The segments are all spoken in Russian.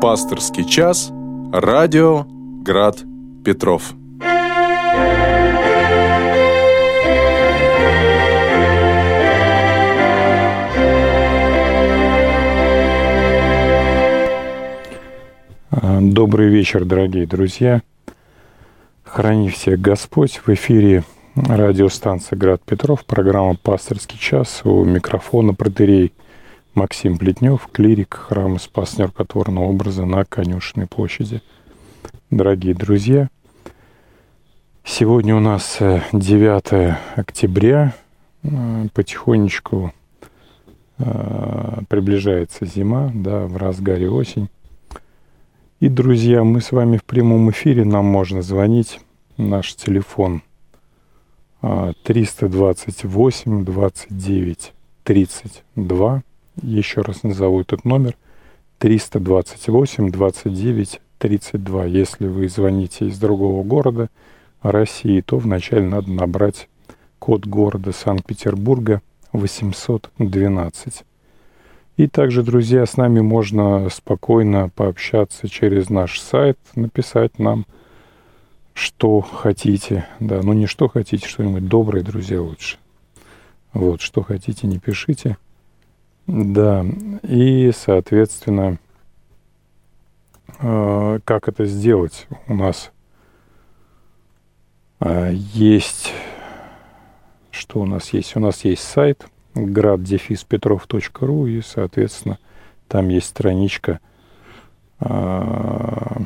Пасторский час. Радио Град Петров. Добрый вечер, дорогие друзья. Храни всех Господь. В эфире радиостанция «Град Петров», программа «Пасторский час». У микрофона протерей Максим Плетнев, клирик храма Спас Неркотворного образа на Конюшенной площади. Дорогие друзья, сегодня у нас 9 э, октября. Э, потихонечку э, приближается зима, да, в разгаре осень. И, друзья, мы с вами в прямом эфире, нам можно звонить. Наш телефон 328 29 32. Еще раз назову этот номер. 328 29 32. Если вы звоните из другого города России, то вначале надо набрать код города Санкт-Петербурга 812. И также, друзья, с нами можно спокойно пообщаться через наш сайт, написать нам, что хотите. Да, ну не что хотите, что-нибудь доброе, друзья, лучше. Вот, что хотите, не пишите. Да, и, соответственно, э, как это сделать? У нас э, есть... Что у нас есть? У нас есть сайт – град-петров.ру, и, соответственно, там есть страничка, а,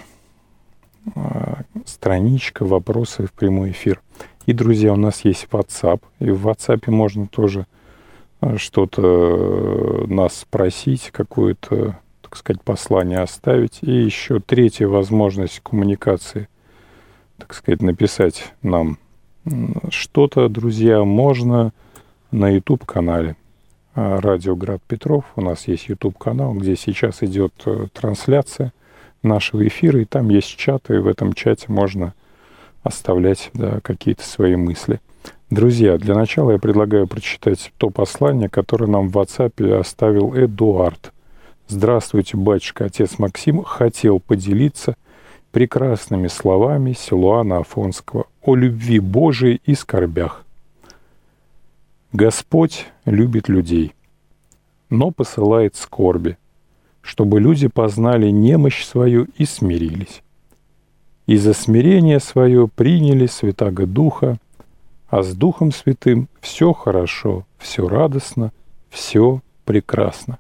а, страничка «Вопросы в прямой эфир». И, друзья, у нас есть WhatsApp, и в WhatsApp можно тоже а, что-то э, нас спросить, какое-то, так сказать, послание оставить. И еще третья возможность коммуникации, так сказать, написать нам что-то, друзья, можно на YouTube-канале а, «Радио Град Петров». У нас есть YouTube-канал, где сейчас идет э, трансляция нашего эфира, и там есть чат, и в этом чате можно оставлять да, какие-то свои мысли. Друзья, для начала я предлагаю прочитать то послание, которое нам в WhatsApp оставил Эдуард. Здравствуйте, батюшка, отец Максим хотел поделиться прекрасными словами Силуана Афонского о любви Божией и скорбях. Господь любит людей, но посылает скорби, чтобы люди познали немощь свою и смирились. И за смирение свое приняли Святаго Духа, а с Духом Святым все хорошо, все радостно, все прекрасно.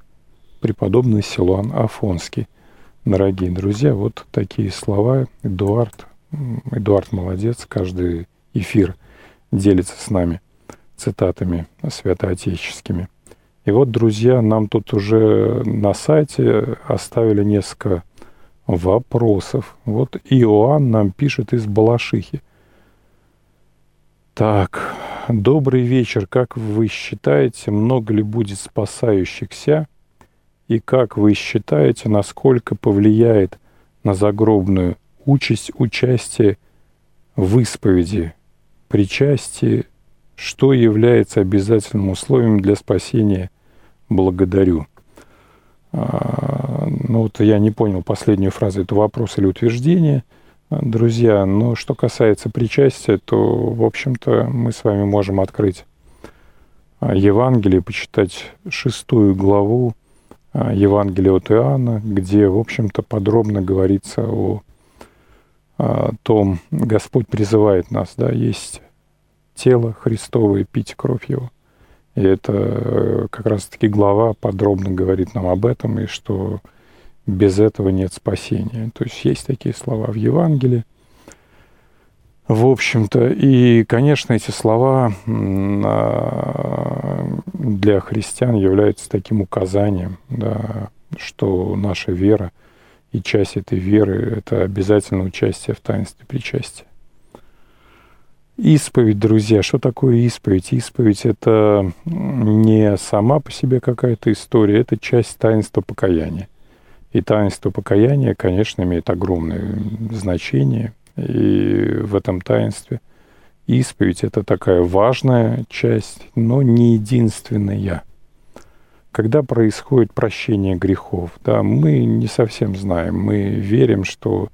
Преподобный Силуан Афонский. Дорогие друзья, вот такие слова Эдуард. Эдуард молодец, каждый эфир делится с нами цитатами святоотеческими. И вот, друзья, нам тут уже на сайте оставили несколько вопросов. Вот Иоанн нам пишет из Балашихи. Так, добрый вечер. Как вы считаете, много ли будет спасающихся? И как вы считаете, насколько повлияет на загробную участь участие в исповеди, причастии что является обязательным условием для спасения «благодарю». А, ну вот я не понял последнюю фразу, это вопрос или утверждение. Друзья, но что касается причастия, то, в общем-то, мы с вами можем открыть а, Евангелие, почитать шестую главу а, Евангелия от Иоанна, где, в общем-то, подробно говорится о том, Господь призывает нас, да, есть тело Христово и пить кровь Его. И это э, как раз-таки глава подробно говорит нам об этом, и что без этого нет спасения. То есть есть такие слова в Евангелии. В общем-то, и, конечно, эти слова а, для христиан являются таким указанием, да, что наша вера и часть этой веры — это обязательно участие в таинстве причастия. Исповедь, друзья, что такое исповедь? Исповедь — это не сама по себе какая-то история, это часть таинства покаяния. И таинство покаяния, конечно, имеет огромное значение. И в этом таинстве исповедь — это такая важная часть, но не единственная. когда происходит прощение грехов? Да, мы не совсем знаем. Мы верим, что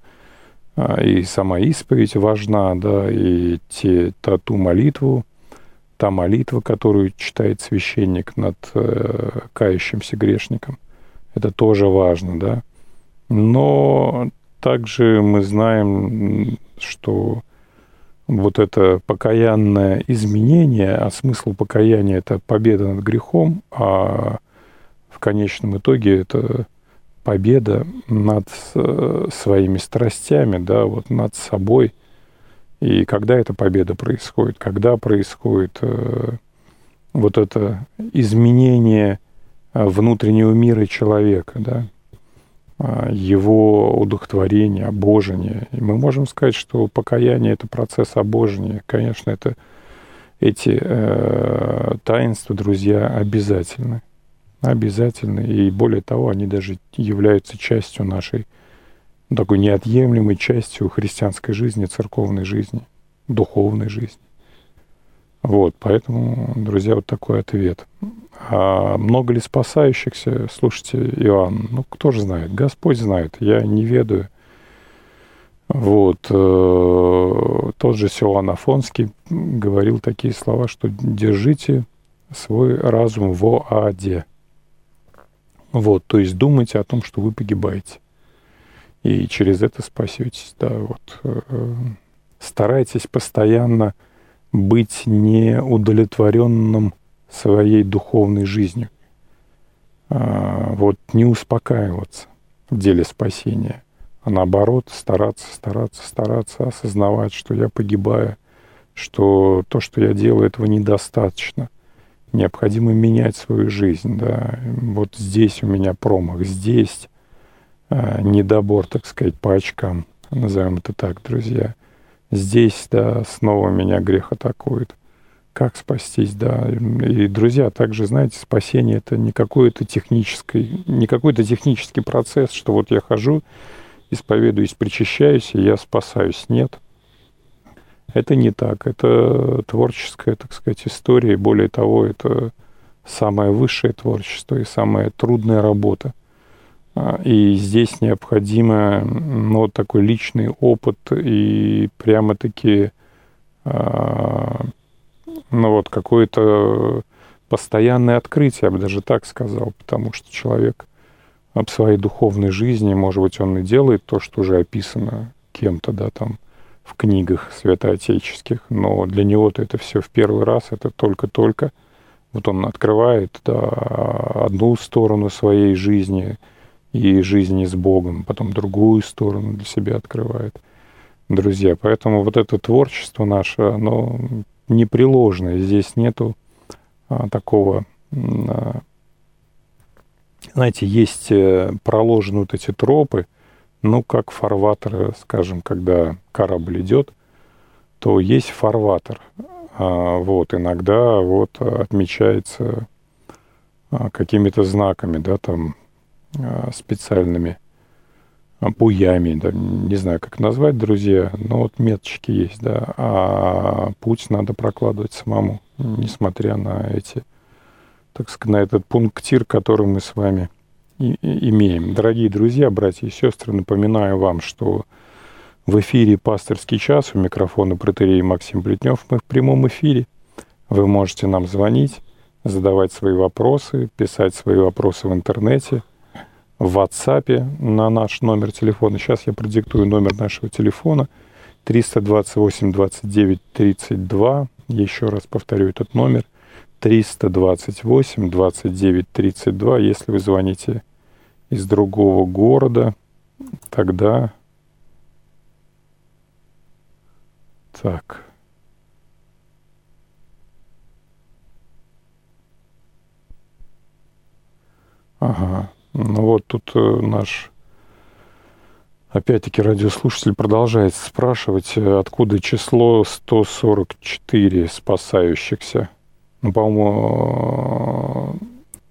а, и сама исповедь важна, да, и те, та, ту молитву, та молитва, которую читает священник над э, кающимся грешником. Это тоже важно, да. Но также мы знаем, что вот это покаянное изменение, а смысл покаяния – это победа над грехом, а в конечном итоге это победа над э, своими страстями, да, вот над собой. И когда эта победа происходит? Когда происходит э, вот это изменение внутреннего мира человека, да, а, его удохотворение, обожение. И мы можем сказать, что покаяние — это процесс обожения. Конечно, это эти э, таинства, друзья, обязательны. Обязательны. И более того, они даже являются частью нашей такой неотъемлемой частью христианской жизни, церковной жизни, духовной жизни. Вот, поэтому, друзья, вот такой ответ. А много ли спасающихся? Слушайте, Иоанн, ну кто же знает? Господь знает, я не ведаю. Вот. Э, тот же Силуан Афонский говорил такие слова, что держите свой разум в аде. Вот, то есть думайте о том, что вы погибаете. И через это спасетесь. Да, вот. Э, старайтесь постоянно быть неудовлетворенным своей духовной жизнью. А, вот не успокаиваться в деле спасения, а наоборот стараться, стараться, стараться осознавать, что я погибаю, что то, что я делаю, этого недостаточно. Необходимо менять свою жизнь. Да. Вот здесь у меня промах, здесь а, недобор, так сказать, по очкам, назовем это так, друзья. Здесь, да, снова меня грех атакует как спастись, да. И, друзья, также, знаете, спасение это не какой-то технический, не какой-то технический процесс, что вот я хожу, исповедуюсь, причащаюсь, и я спасаюсь. Нет. Это не так. Это творческая, так сказать, история. И более того, это самое высшее творчество и самая трудная работа. А, и здесь необходимо ну, такой личный опыт и прямо-таки а, ну вот какое-то постоянное открытие, я бы даже так сказал, потому что человек об своей духовной жизни, может быть, он и делает то, что уже описано кем-то, да, там, в книгах святоотеческих, но для него-то это все в первый раз, это только-только. Вот он открывает да, одну сторону своей жизни и жизни с Богом, потом другую сторону для себя открывает. Друзья, поэтому вот это творчество наше, оно непреложное. Здесь нету а, такого... А, знаете, есть э, проложены вот эти тропы, ну, как фарватер, скажем, когда корабль идет, то есть фарватер. А, вот, иногда вот отмечается а, какими-то знаками, да, там специальными буями, да, не знаю, как назвать, друзья, но вот меточки есть, да, а путь надо прокладывать самому, несмотря на эти, так сказать, на этот пунктир, который мы с вами и, и имеем. Дорогие друзья, братья и сестры, напоминаю вам, что в эфире «Пасторский час» у микрофона протерей Максим Плетнев. Мы в прямом эфире. Вы можете нам звонить, задавать свои вопросы, писать свои вопросы в интернете – в WhatsApp на наш номер телефона. Сейчас я продиктую номер нашего телефона 328 29 32. Еще раз повторю этот номер 328 29 32. Если вы звоните из другого города, тогда... Так. Ага. Ну вот тут э, наш, опять-таки, радиослушатель продолжает спрашивать, э, откуда число 144 спасающихся. Ну, по-моему,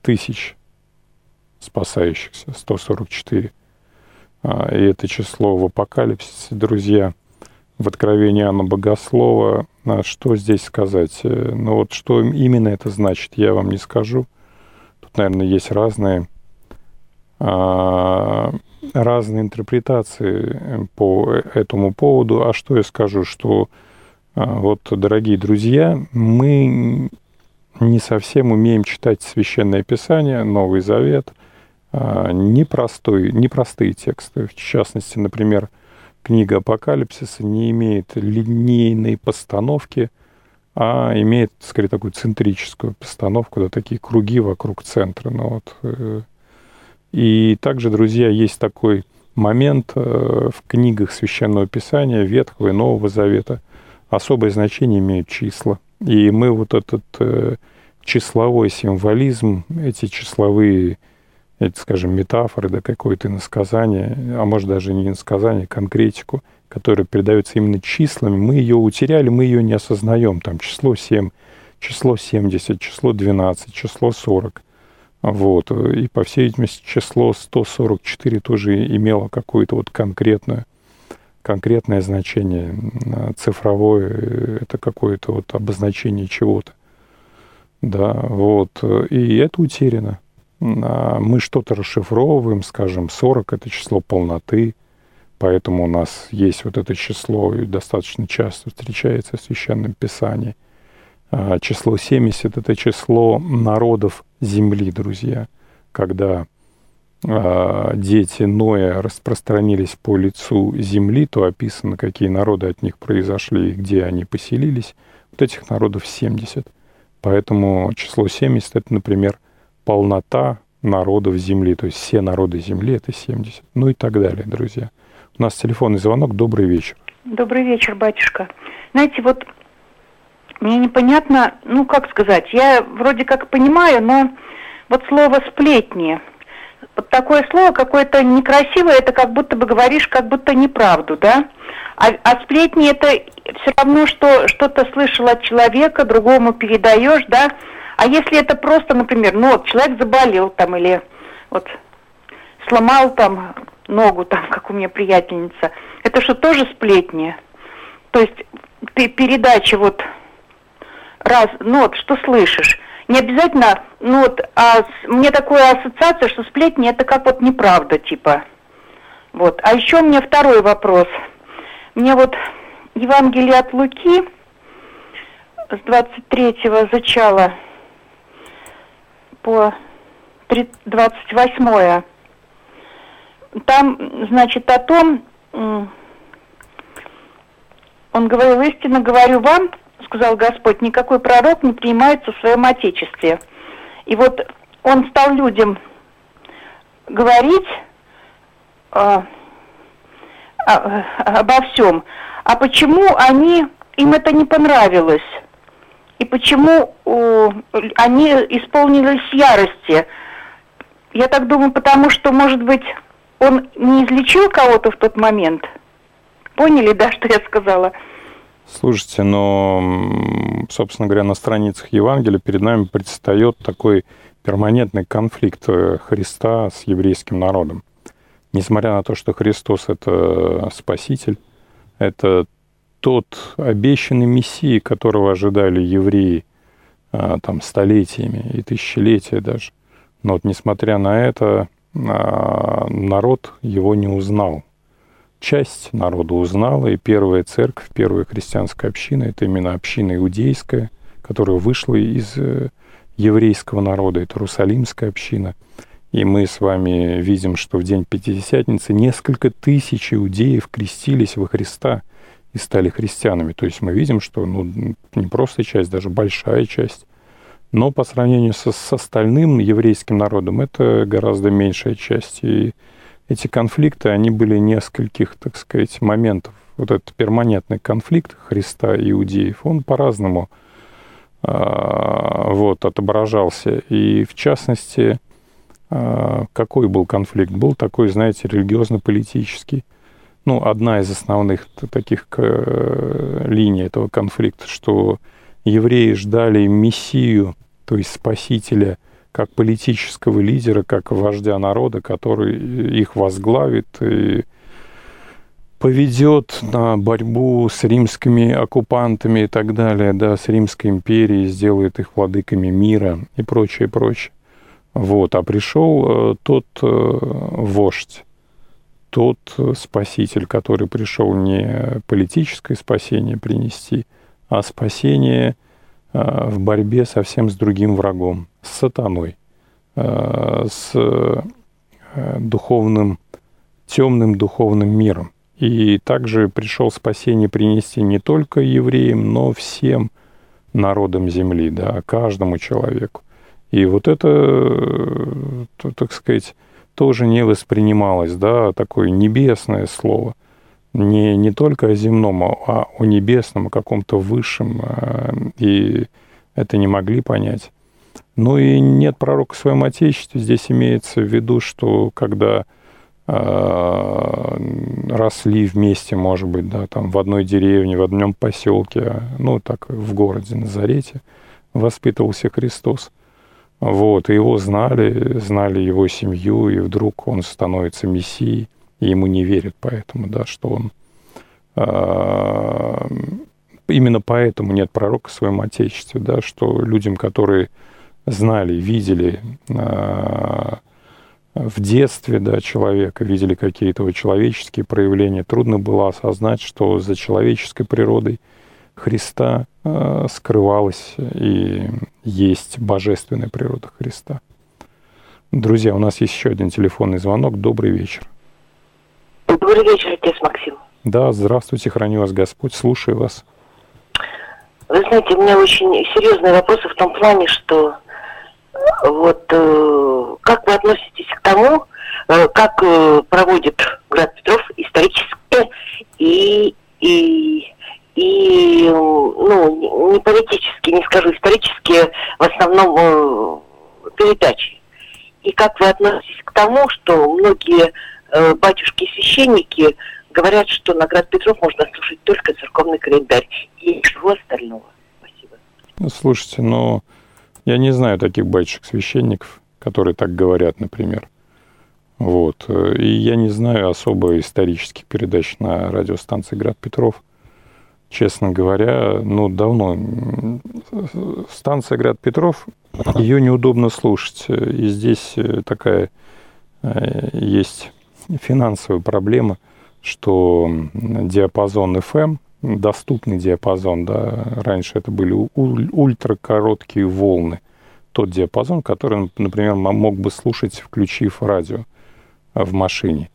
тысяч спасающихся, 144. А, и это число в апокалипсисе, друзья, в Откровении Анна Богослова. А что здесь сказать? Э, ну вот что именно это значит, я вам не скажу – тут, наверное, есть разные, разные интерпретации по этому поводу. А что я скажу, что а, вот, дорогие друзья, мы не совсем умеем читать Священное Писание, Новый Завет, а, непростой, непростые тексты. В частности, например, книга Апокалипсиса не имеет линейной постановки, а имеет, скорее, такую центрическую постановку, да, такие круги вокруг центра. Ну, вот. И также, друзья, есть такой момент э, в книгах Священного Писания Ветхого и Нового Завета. Особое значение имеют числа. И мы вот этот э, числовой символизм, эти числовые, эти, скажем, метафоры, да, какое-то иносказание, а может даже не иносказание, конкретику, которая передается именно числами, мы ее утеряли, мы ее не осознаем. Там число 7, число 70, число 12, число 40. Вот. И, по всей видимости, число 144 тоже имело какое-то вот конкретное, конкретное значение. Цифровое — это какое-то вот обозначение чего-то. Да, вот. И это утеряно. А мы что-то расшифровываем, скажем, 40 — это число полноты, поэтому у нас есть вот это число, и достаточно часто встречается в Священном Писании. А число 70 — это число народов Земли, друзья, когда а, дети Ноя распространились по лицу Земли, то описано, какие народы от них произошли и где они поселились. Вот этих народов 70 — Поэтому число 70 это, например, полнота народов Земли, то есть все народы Земли это 70, ну и так далее, друзья. У нас телефонный звонок. Добрый вечер. Добрый вечер, батюшка. Знаете, вот мне непонятно, ну как сказать, я вроде как понимаю, но вот слово сплетни, вот такое слово какое-то некрасивое, это как будто бы говоришь как будто неправду, да? А, а сплетни это все равно, что что-то слышал от человека, другому передаешь, да? А если это просто, например, ну вот человек заболел там или вот сломал там ногу, там, как у меня приятельница, это что, тоже сплетни? То есть ты передача вот раз, ну вот, что слышишь, не обязательно, ну вот, а мне такая ассоциация, что сплетни это как вот неправда, типа. Вот. А еще у меня второй вопрос – мне вот Евангелие от Луки с 23-го зачала по 28 там, значит, о том, он говорил, истинно говорю вам, сказал Господь, никакой пророк не принимается в своем Отечестве. И вот он стал людям говорить, а, обо всем. А почему они, им это не понравилось? И почему о, они исполнились ярости? Я так думаю, потому что, может быть, он не излечил кого-то в тот момент. Поняли, да, что я сказала? Слушайте, но, собственно говоря, на страницах Евангелия перед нами предстает такой перманентный конфликт э, Христа с еврейским народом несмотря на то, что Христос — это Спаситель, это тот обещанный Мессия, которого ожидали евреи а, там столетиями и тысячелетия даже. Но вот несмотря на это, а, народ его не узнал. Часть народа узнала, и первая церковь, первая христианская община, это именно община иудейская, которая вышла из э, еврейского народа, это Иерусалимская община — и мы с вами видим, что в день Пятидесятницы несколько тысяч иудеев крестились во Христа и стали христианами. То есть мы видим, что ну, не просто часть, даже большая часть. Но по сравнению со, с остальным еврейским народом это гораздо меньшая часть. И эти конфликты, они были нескольких, так сказать, моментов. Вот этот перманентный конфликт Христа и иудеев, он по-разному э, вот, отображался. И в частности, а, какой был конфликт? Был такой, знаете, религиозно-политический. Ну, одна из основных таких э, линий этого конфликта, что евреи ждали мессию, то есть спасителя, как политического лидера, как вождя народа, который их возглавит и поведет на борьбу с римскими оккупантами и так далее, да, с Римской империей, сделает их владыками мира и прочее, прочее. Вот, а пришел тот вождь, тот спаситель, который пришел не политическое спасение принести, а спасение в борьбе совсем с другим врагом, с сатаной, с духовным, темным духовным миром. И также пришел спасение принести не только евреям, но всем народам земли, да, каждому человеку. И вот это, э, так сказать, тоже не воспринималось, да, такое небесное слово. Не, не только о земном, а о небесном, о каком-то высшем. Э, и это не могли понять. Ну и нет пророка в своем Отечестве. Здесь имеется в виду, что когда Э, росли вместе, может быть, да, там в одной деревне, в одном поселке, ну, так в городе Назарете воспитывался Христос. Вот, и его знали, знали его семью, и вдруг он становится мессией, и ему не верят поэтому, да, что он... Э, именно поэтому нет пророка в своем Отечестве, да, что людям, которые знали, видели э, в детстве да, человека, видели какие-то вот человеческие проявления, трудно было осознать, что за человеческой природой Христа э, скрывалась и есть божественная природа Христа. Друзья, у нас есть еще один телефонный звонок. Добрый вечер. Добрый вечер, отец Максим. Да, здравствуйте, храню вас Господь, слушаю вас. Вы знаете, у меня очень серьезные вопросы в том плане, что вот э, как вы относитесь к тому, э, как э, проводит Град Петров исторически и, и, и ну, не политически, не скажу, исторически в основном э, передачи. И как вы относитесь к тому, что многие э, батюшки-священники говорят, что на Град Петров можно слушать только церковный календарь и ничего остального. Спасибо. Ну, слушайте, но... Ну я не знаю таких батюшек-священников, которые так говорят, например. Вот. И я не знаю особо исторических передач на радиостанции «Град Петров». Честно говоря, ну, давно. Станция «Град Петров», ее неудобно слушать. И здесь такая э, есть финансовая проблема, что диапазон FM – доступный диапазон. Да. Раньше это были ультракороткие волны. Тот диапазон, который, например, мог бы слушать, включив радио в машине.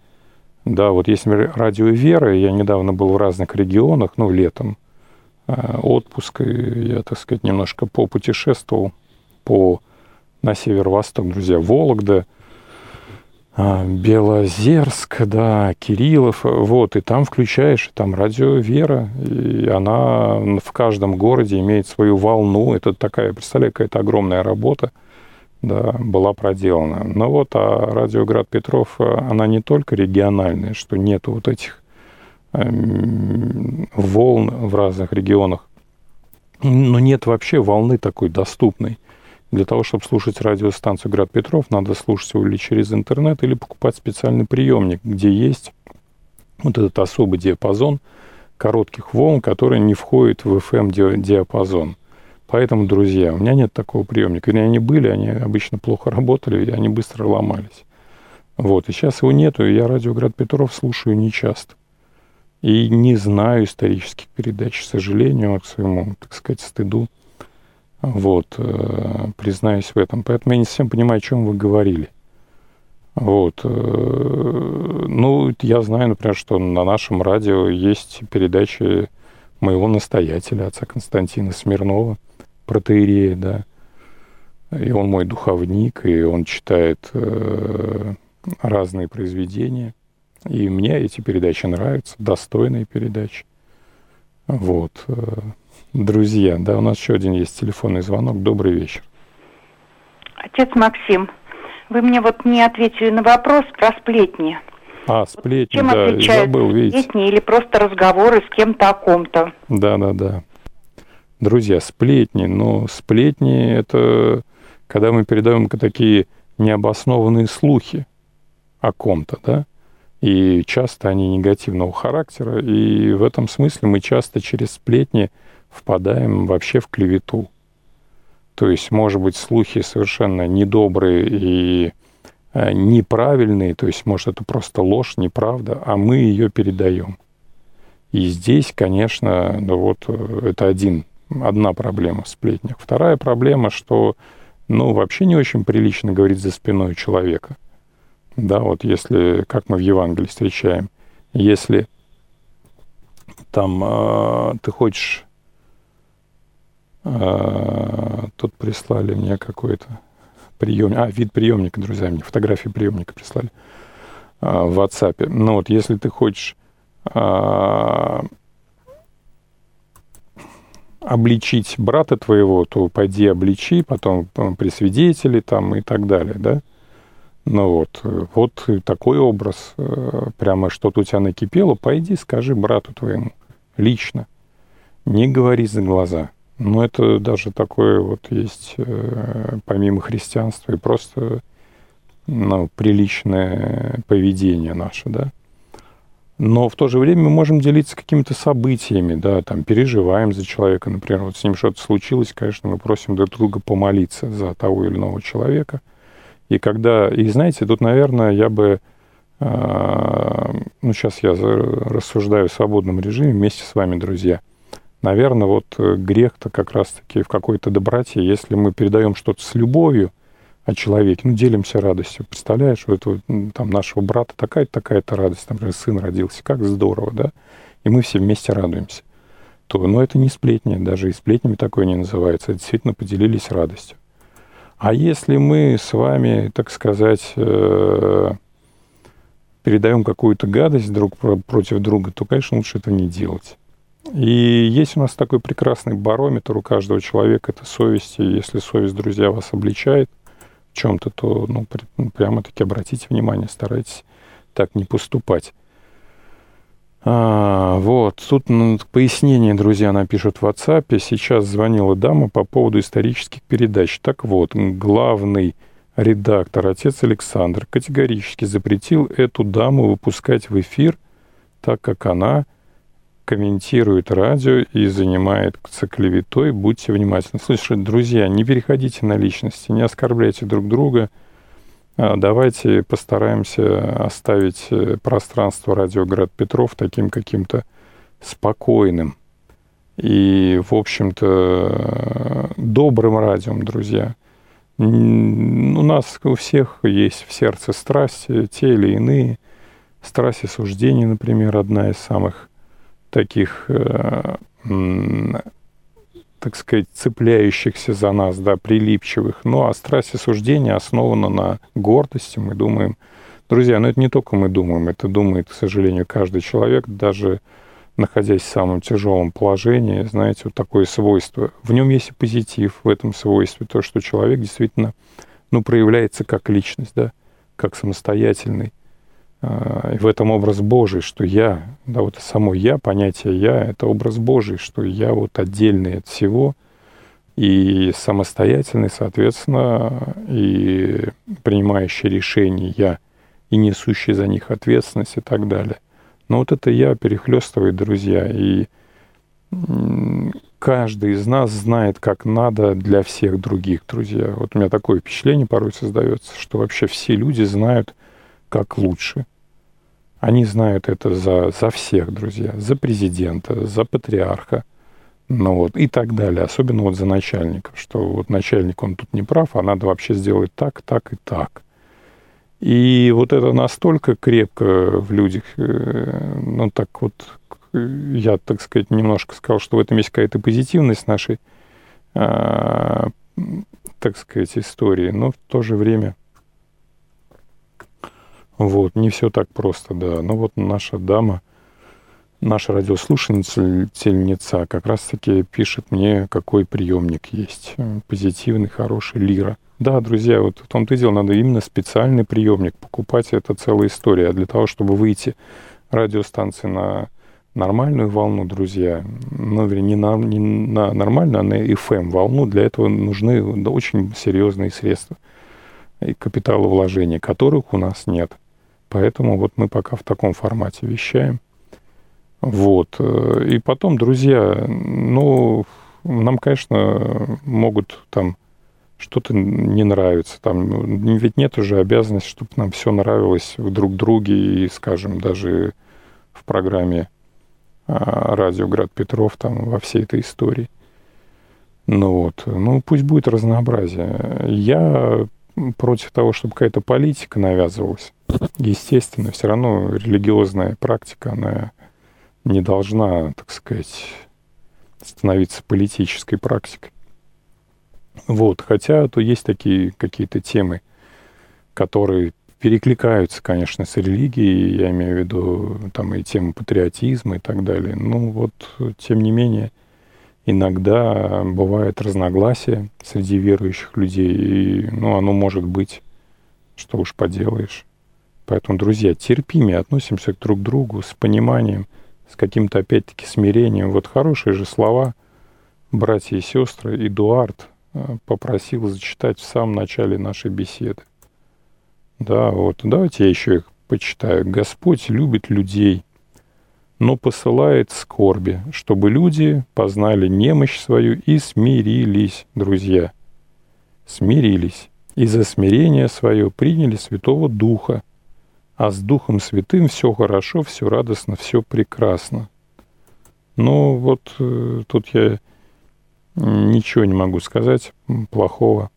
Да, вот есть радио «Вера», я недавно был в разных регионах, ну, летом, э, отпуск, и я, так сказать, немножко попутешествовал по, на северо-восток, друзья, Вологда, а, Белозерск, да, Кириллов, вот, и там включаешь, там радио Вера, и она в каждом городе имеет свою волну, это такая, представляю, какая-то огромная работа, да, была проделана. Но вот, а радио Град Петров, она не только региональная, что нету вот этих эм, волн в разных регионах, но нет вообще волны такой доступной. Для того, чтобы слушать радиостанцию «Град Петров», надо слушать его или через интернет, или покупать специальный приемник, где есть вот этот особый диапазон коротких волн, который не входит в FM-диапазон. Поэтому, друзья, у меня нет такого приемника. Или они были, они обычно плохо работали, и они быстро ломались. Вот, и сейчас его нету, и я радио «Град Петров» слушаю нечасто. И не знаю исторических передач, к сожалению, к своему, так сказать, стыду. Вот, э, признаюсь в этом. Поэтому я не совсем понимаю, о чем вы говорили. Вот. Э, ну, я знаю, например, что на нашем радио есть передачи моего настоятеля, отца Константина Смирнова, протеерея, да. И он мой духовник, и он читает э, разные произведения. И мне эти передачи нравятся, достойные передачи. Вот. Друзья, да, у нас еще один есть телефонный звонок. Добрый вечер. Отец Максим, вы мне вот не ответили на вопрос про сплетни. А, сплетни, Чем да, забыл, видите. сплетни или просто разговоры с кем-то о ком-то? Да, да, да. Друзья, сплетни, но сплетни – это когда мы передаем такие необоснованные слухи о ком-то, да, и часто они негативного характера, и в этом смысле мы часто через сплетни – впадаем вообще в клевету. То есть, может быть, слухи совершенно недобрые и э, неправильные, то есть, может, это просто ложь, неправда, а мы ее передаем. И здесь, конечно, ну вот э, это один, одна проблема в сплетнях. Вторая проблема, что ну, вообще не очень прилично говорить за спиной человека. Да, вот если, как мы в Евангелии встречаем, если там э, ты хочешь а, тут прислали мне какой-то приемник. А, вид приемника, друзья, мне фотографии приемника прислали а, в WhatsApp. Ну вот, если ты хочешь а, обличить брата твоего, то пойди обличи, потом при свидетеле там и так далее, да? Ну вот, вот такой образ, э, прямо что-то у тебя накипело, пойди скажи брату твоему лично, не говори за глаза. Ну, это даже такое вот есть, э, помимо христианства, и просто ну, приличное поведение наше, да. Но в то же время мы можем делиться какими-то событиями, да, там, переживаем за человека, например, вот с ним что-то случилось, конечно, мы просим друг друга помолиться за того или иного человека. И когда, и знаете, тут, наверное, я бы, э, ну, сейчас я рассуждаю в свободном режиме вместе с вами, друзья – наверное, вот э, грех-то как раз-таки в какой-то доброте. Если мы передаем что-то с любовью о человеке, ну, делимся радостью. Представляешь, у этого там нашего брата такая-то, такая-то радость, например, сын родился, как здорово, да? И мы все вместе радуемся. То, но это не сплетни, даже и сплетнями такое не называется. Действительно поделились радостью. А если мы с вами, так сказать, э, передаем какую-то гадость друг против друга, то, конечно, лучше этого не делать. И есть у нас такой прекрасный барометр у каждого человека, это совесть. И если совесть, друзья, вас обличает в чем-то, то ну, ну, прямо-таки обратите внимание, старайтесь так не поступать. А, вот, тут ну, пояснение, друзья, напишут в WhatsApp. Сейчас звонила дама по поводу исторических передач. Так вот, главный редактор, отец Александр, категорически запретил эту даму выпускать в эфир, так как она комментирует радио и занимается клеветой, будьте внимательны. Слушайте, друзья, не переходите на личности, не оскорбляйте друг друга. А, давайте постараемся оставить э, пространство радиоград Петров таким каким-то спокойным и, в общем-то, добрым радиом, друзья. У нас у всех есть в сердце страсти, те или иные. Страсти суждений, например, одна из самых таких, э, так сказать, цепляющихся за нас, да, прилипчивых. Ну, а страсть осуждения основана на гордости. Мы думаем, друзья, ну это не только мы думаем, это думает, к сожалению, каждый человек, даже находясь в самом тяжелом положении, знаете, вот такое свойство. В нем есть и позитив в этом свойстве, то, что человек действительно, ну, проявляется как личность, да, как самостоятельный и в этом образ Божий, что я, да, вот само я, понятие я, это образ Божий, что я вот отдельный от всего и самостоятельный, соответственно, и принимающий решения я, и несущий за них ответственность и так далее. Но вот это я перехлестывает, друзья, и каждый из нас знает, как надо для всех других, друзья. Вот у меня такое впечатление порой создается, что вообще все люди знают, как лучше – они знают это за, за всех, друзья, за президента, за патриарха, ну вот, и так далее. Особенно вот за начальников, что вот начальник, он тут не прав, а надо вообще сделать так, так и так. И вот это настолько крепко в людях, э, ну так вот, я, так сказать, немножко сказал, что в этом есть какая-то позитивность нашей, так сказать, истории, но в то же время вот, не все так просто, да. Но вот наша дама, наша радиослушательница как раз-таки пишет мне, какой приемник есть. Позитивный, хороший, лира. Да, друзья, вот в том-то и дело, надо именно специальный приемник покупать, это целая история. А для того, чтобы выйти радиостанции на нормальную волну, друзья, ну, не на, не на нормальную, а на FM волну, для этого нужны очень серьезные средства и капиталовложения, которых у нас нет. Поэтому вот мы пока в таком формате вещаем. Вот. И потом, друзья, ну, нам, конечно, могут там что-то не нравится. Там ведь нет уже обязанности, чтобы нам все нравилось друг друге и, скажем, даже в программе а, радио Град Петров там во всей этой истории. Ну вот, ну пусть будет разнообразие. Я против того, чтобы какая-то политика навязывалась. Естественно, все равно религиозная практика, она не должна, так сказать, становиться политической практикой. Вот, хотя то есть такие какие-то темы, которые перекликаются, конечно, с религией, я имею в виду там и тему патриотизма и так далее. Ну вот, тем не менее, иногда бывает разногласие среди верующих людей, и, ну, оно может быть, что уж поделаешь. Поэтому, друзья, терпимее относимся друг к другу с пониманием, с каким-то, опять-таки, смирением. Вот хорошие же слова, братья и сестры, Эдуард э, попросил зачитать в самом начале нашей беседы. Да, вот, давайте я еще их почитаю. Господь любит людей, но посылает скорби, чтобы люди познали немощь свою и смирились, друзья. Смирились. И за смирение свое приняли Святого Духа. А с Духом Святым все хорошо, все радостно, все прекрасно. Но вот э, тут я ничего не могу сказать плохого.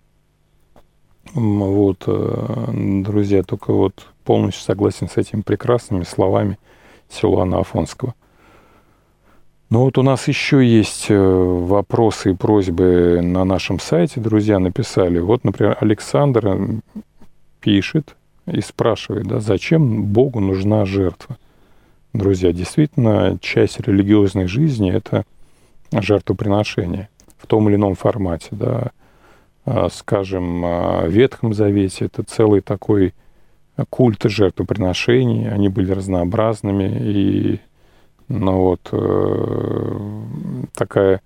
Вот, э, друзья, только вот полностью согласен с этими прекрасными словами Силуана Афонского. Ну вот у нас еще есть э, вопросы и просьбы на нашем сайте, друзья написали. Вот, например, Александр пишет и спрашивает, да, зачем Богу нужна жертва? Друзья, действительно, часть религиозной жизни – это жертвоприношение в том или ином формате, да, а, скажем, в Ветхом Завете это целый такой культ жертвоприношений, они были разнообразными, и ну вот э, такая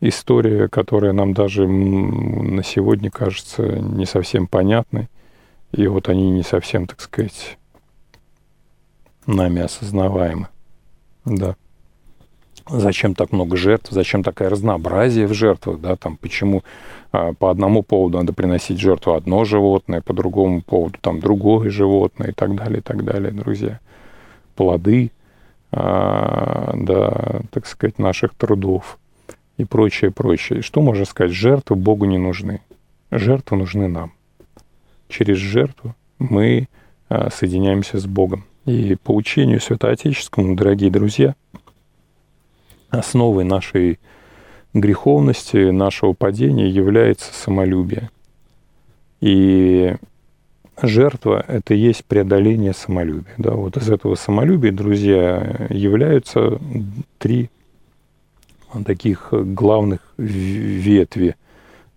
история, которая нам даже на сегодня кажется не совсем понятной, и вот они не совсем, так сказать, нами осознаваемы. Да зачем так много жертв, зачем такое разнообразие в жертвах, да, там, почему а, по одному поводу надо приносить жертву одно животное, по другому поводу там другое животное и так далее, и так далее, друзья. Плоды, а, да, так сказать, наших трудов и прочее, прочее. Что можно сказать? Жертвы Богу не нужны. Жертвы нужны нам. Через жертву мы а, соединяемся с Богом. И по учению святоотеческому, дорогие друзья, основой нашей греховности, нашего падения является самолюбие. И жертва — это есть преодоление самолюбия. Да, вот из этого самолюбия, друзья, являются три таких главных ветви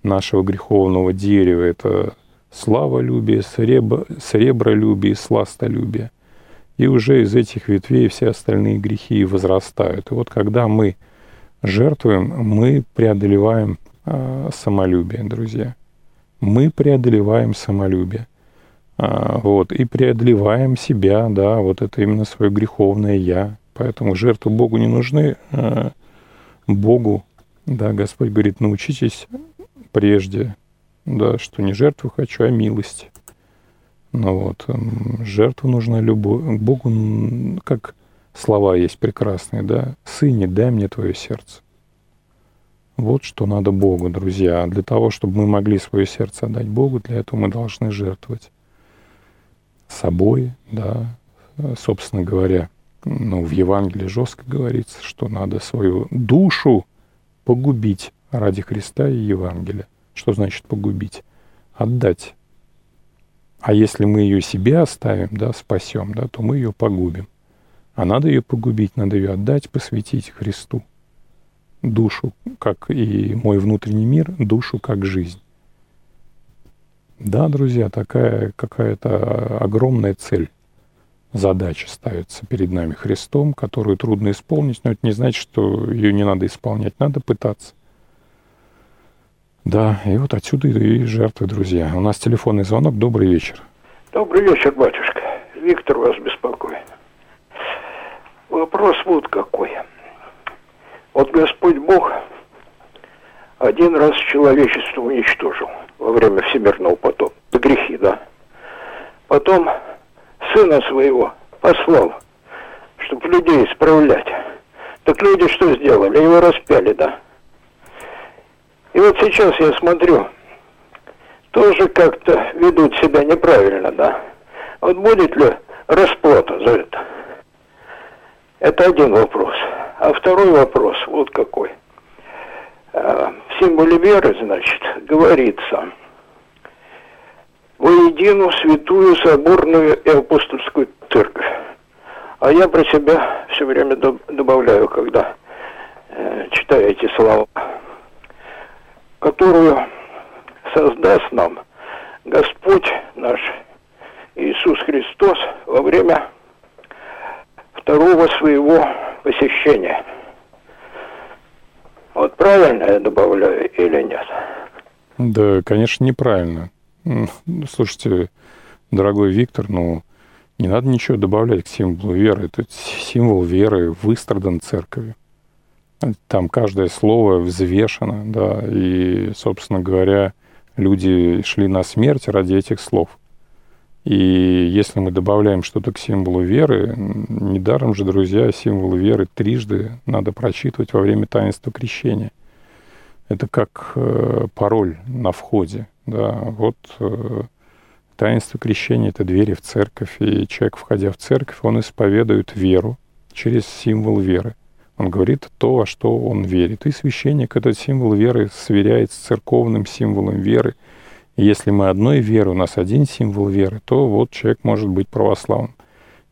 нашего греховного дерева. Это славолюбие, сребро, сребролюбие и сластолюбие. И уже из этих ветвей все остальные грехи возрастают. И вот когда мы жертвуем, мы преодолеваем э, самолюбие, друзья. Мы преодолеваем самолюбие. А, вот, и преодолеваем себя, да, вот это именно свое греховное «я». Поэтому жертвы Богу не нужны. А, Богу, да, Господь говорит, научитесь прежде, да, что не жертву хочу, а милость. Ну вот, жертва нужна любовь. Богу, как слова есть прекрасные, да, «Сыне, дай мне твое сердце». Вот что надо Богу, друзья. Для того, чтобы мы могли свое сердце отдать Богу, для этого мы должны жертвовать собой, да, собственно говоря. Ну, в Евангелии жестко говорится, что надо свою душу погубить ради Христа и Евангелия. Что значит погубить? Отдать а если мы ее себе оставим, да, спасем, да, то мы ее погубим. А надо ее погубить, надо ее отдать, посвятить Христу. Душу, как и мой внутренний мир, душу как жизнь. Да, друзья, такая какая-то огромная цель, задача ставится перед нами Христом, которую трудно исполнить, но это не значит, что ее не надо исполнять, надо пытаться. Да, и вот отсюда и жертвы, друзья. У нас телефонный звонок. Добрый вечер. Добрый вечер, батюшка. Виктор вас беспокоит. Вопрос вот какой. Вот Господь Бог один раз человечество уничтожил во время всемирного потопа. Грехи, да. Потом сына своего послал, чтобы людей исправлять. Так люди что сделали? Его распяли, да. И вот сейчас я смотрю, тоже как-то ведут себя неправильно, да. Вот будет ли расплата за это? Это один вопрос. А второй вопрос вот какой. А, в символе веры, значит, говорится – воедино святую соборную и апостольскую церковь. А я про себя все время добавляю, когда э, читаю эти слова, которую создаст нам Господь наш Иисус Христос во время второго своего посещения. Вот правильно я добавляю или нет? Да, конечно, неправильно. Слушайте, дорогой Виктор, ну, не надо ничего добавлять к символу веры. Это символ веры выстрадан церковью. Там каждое слово взвешено, да, и, собственно говоря, люди шли на смерть ради этих слов. И если мы добавляем что-то к символу веры, недаром же, друзья, символ веры трижды надо прочитывать во время таинства крещения. Это как э, пароль на входе. Да, вот э, таинство крещения — это двери в церковь, и человек, входя в церковь, он исповедует веру через символ веры. Он говорит то, во что он верит. И священник этот символ веры сверяет с церковным символом веры. И если мы одной веры, у нас один символ веры, то вот человек может быть православным.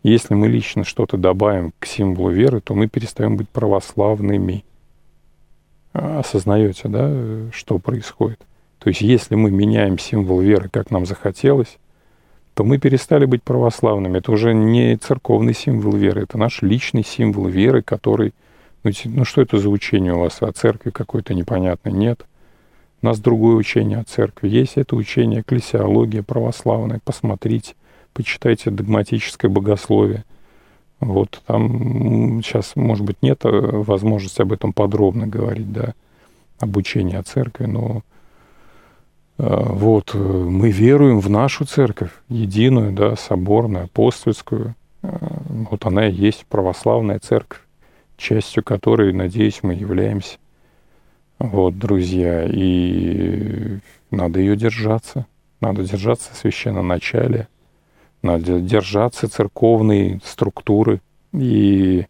Если мы лично что-то добавим к символу веры, то мы перестаем быть православными. Осознаете, да, что происходит? То есть если мы меняем символ веры, как нам захотелось, то мы перестали быть православными. Это уже не церковный символ веры, это наш личный символ веры, который... Ну, ну что это за учение у вас о церкви какой-то непонятной? Нет. У нас другое учение о церкви. Есть это учение экклесиология православная. Посмотрите, почитайте догматическое богословие. Вот там сейчас, может быть, нет э, возможности об этом подробно говорить, да, обучение о церкви, но а, вот, э, мы веруем в нашу церковь, единую, да, соборную, апостольскую. Вот она и есть православная церковь, частью которой, надеюсь, мы являемся. Вот, друзья, и надо ее держаться. Надо держаться священноначалия, надо держаться церковной структуры. И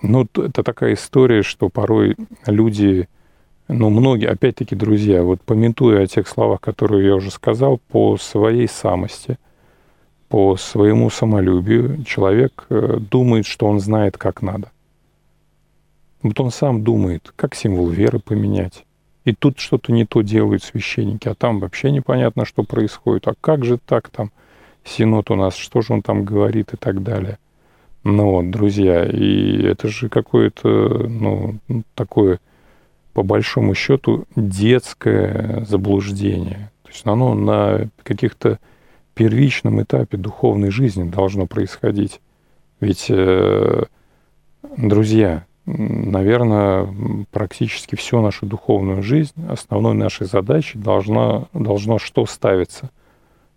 ну, это такая история, что порой люди но многие, опять-таки, друзья, вот пометуя о тех словах, которые я уже сказал, по своей самости, по своему самолюбию, человек э, думает, что он знает, как надо. Вот он сам думает, как символ веры поменять. И тут что-то не то делают священники, а там вообще непонятно, что происходит. А как же так там синод у нас, что же он там говорит и так далее. Ну вот, друзья, и это же какое-то, ну, такое по большому счету детское заблуждение. То есть оно на каких-то первичном этапе духовной жизни должно происходить. Ведь, э, друзья, наверное, практически всю нашу духовную жизнь, основной нашей задачей должно, должно что ставиться?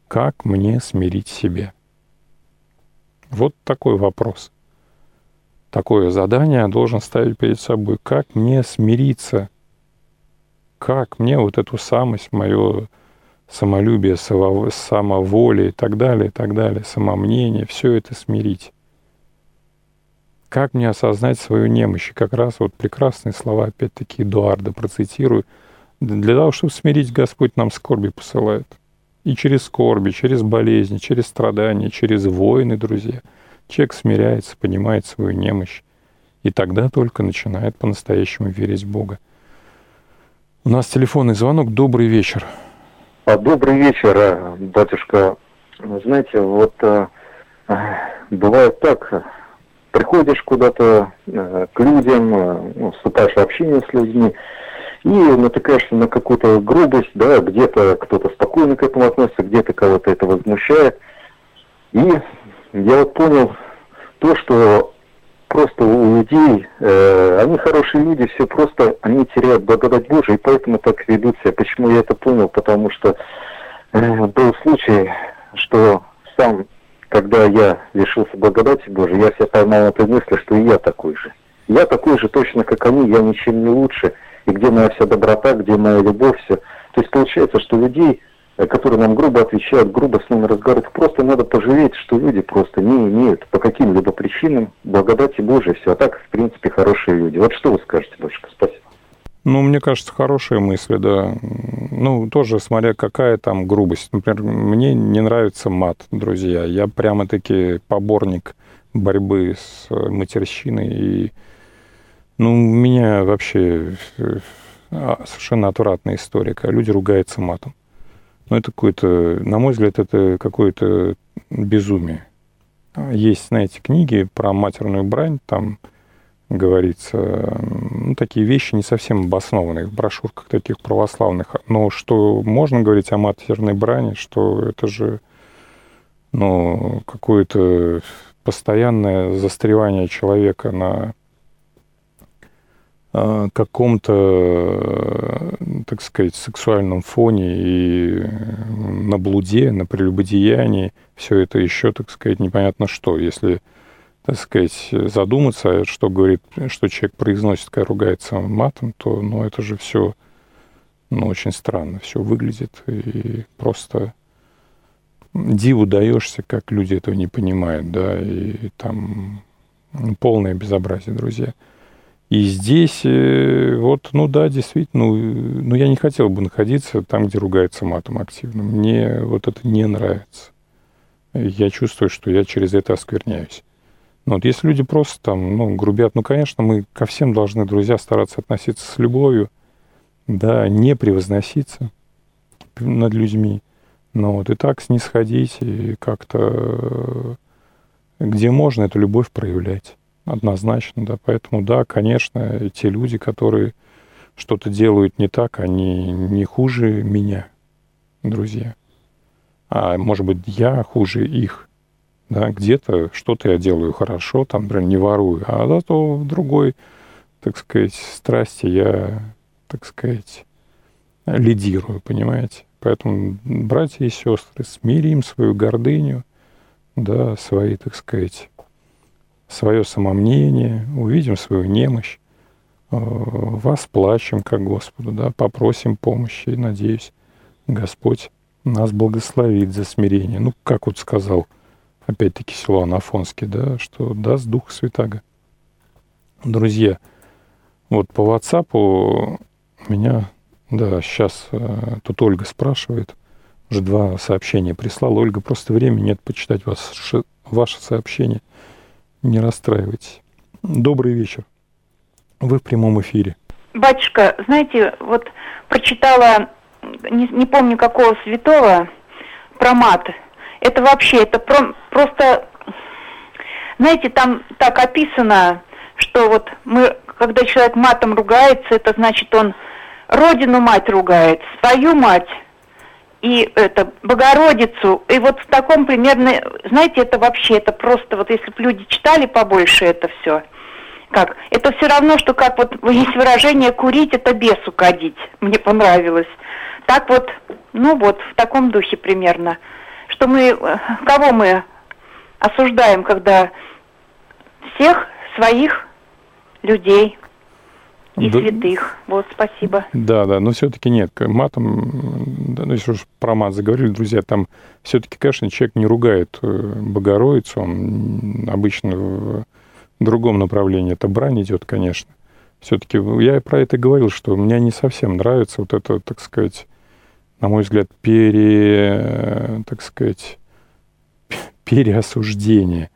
Как мне смирить себя? Вот такой вопрос такое задание должен ставить перед собой. Как мне смириться? Как мне вот эту самость, мое самолюбие, самоволие и так далее, и так далее, самомнение, все это смирить? Как мне осознать свою немощь? И как раз вот прекрасные слова, опять-таки, Эдуарда процитирую. Для того, чтобы смирить, Господь нам скорби посылает. И через скорби, через болезни, через страдания, через войны, друзья – Человек смиряется, понимает свою немощь, и тогда только начинает по-настоящему верить в Бога. У нас телефонный звонок. Добрый вечер. А, добрый вечер, а, батюшка. Знаете, вот а, бывает так, приходишь куда-то а, к людям, а, ну, вступаешь в общение с людьми, и натыкаешься на какую-то грубость, да, где-то кто-то спокойно к этому относится, где-то кого-то это возмущает. И я вот понял то, что просто у людей, э, они хорошие люди, все просто, они теряют благодать Божию, и поэтому так ведут себя. Почему я это понял? Потому что э, был случай, что сам, когда я лишился благодати Божией, я себя поймал на этой мысли, что и я такой же. Я такой же точно, как они, я ничем не лучше. И где моя вся доброта, где моя любовь, все. То есть получается, что людей Э, которые нам грубо отвечают, грубо с ними разговаривают. Просто надо пожалеть, что люди просто не имеют по каким-либо причинам благодати Божией все. А так, в принципе, хорошие люди. Вот что вы скажете, дочка? Спасибо. Ну, мне кажется, хорошие мысли, да. Ну, тоже смотря какая там грубость. Например, мне не нравится мат, друзья. Я прямо-таки поборник борьбы с матерщиной. И, ну, у меня вообще э, а, совершенно отвратная история, когда люди ругаются матом. Ну, это какое-то, на мой взгляд, это какое-то безумие. Есть, знаете, книги про матерную брань, там говорится, ну, такие вещи не совсем обоснованные в брошюрках таких православных. Но что можно говорить о матерной брани, что это же, ну, какое-то постоянное застревание человека на каком-то, так сказать, сексуальном фоне и на блуде, на прелюбодеянии, все это еще, так сказать, непонятно что. Если, так сказать, задуматься, что говорит, что человек произносит, когда ругается матом, то, ну, это же все, ну, очень странно все выглядит и просто диву даешься, как люди этого не понимают, да, и там полное безобразие, друзья. И здесь э, вот, ну да, действительно, ну, ну я не хотел бы находиться там, где ругается матом активно. Мне вот это не нравится. Я чувствую, что я через это оскверняюсь. Но вот если люди просто там, ну, грубят, ну, конечно, мы ко всем должны, друзья, стараться относиться с любовью, да, не превозноситься над людьми. Но вот и так снисходить и как-то, где можно, эту любовь проявлять. Однозначно, да. Поэтому, да, конечно, те люди, которые что-то делают не так, они не хуже меня, друзья. А может быть, я хуже их. Да, где-то что-то я делаю хорошо, там, например, не ворую, а зато в другой, так сказать, страсти я, так сказать, лидирую, понимаете? Поэтому, братья и сестры, смирим свою гордыню, да, свои, так сказать, свое самомнение, увидим свою немощь, э, восплачем как Господу, да, попросим помощи, и, надеюсь, Господь нас благословит за смирение. Ну, как вот сказал, опять-таки, Силуан Афонский, да, что даст Дух Святаго. Друзья, вот по WhatsApp меня, да, сейчас э, тут Ольга спрашивает, уже два сообщения прислала. Ольга, просто времени нет почитать вас, ваше сообщение. Не расстраивайтесь. Добрый вечер. Вы в прямом эфире. Батюшка, знаете, вот прочитала, не, не помню какого святого, про мат. Это вообще, это про, просто, знаете, там так описано, что вот мы, когда человек матом ругается, это значит он родину мать ругает, свою мать и это Богородицу, и вот в таком примерно, знаете, это вообще, это просто, вот если бы люди читали побольше это все, как, это все равно, что как вот есть выражение «курить – это бесу кадить», мне понравилось. Так вот, ну вот, в таком духе примерно, что мы, кого мы осуждаем, когда всех своих людей – и да, святых. Вот, спасибо. Да, да, но все-таки нет, матом, да, ну, если уж про мат заговорили, друзья, там все-таки, конечно, человек не ругает э, Богородицу, он обычно в другом направлении, это брань идет, конечно. Все-таки я про это говорил, что мне не совсем нравится вот это, так сказать, на мой взгляд, пере, так сказать, переосуждение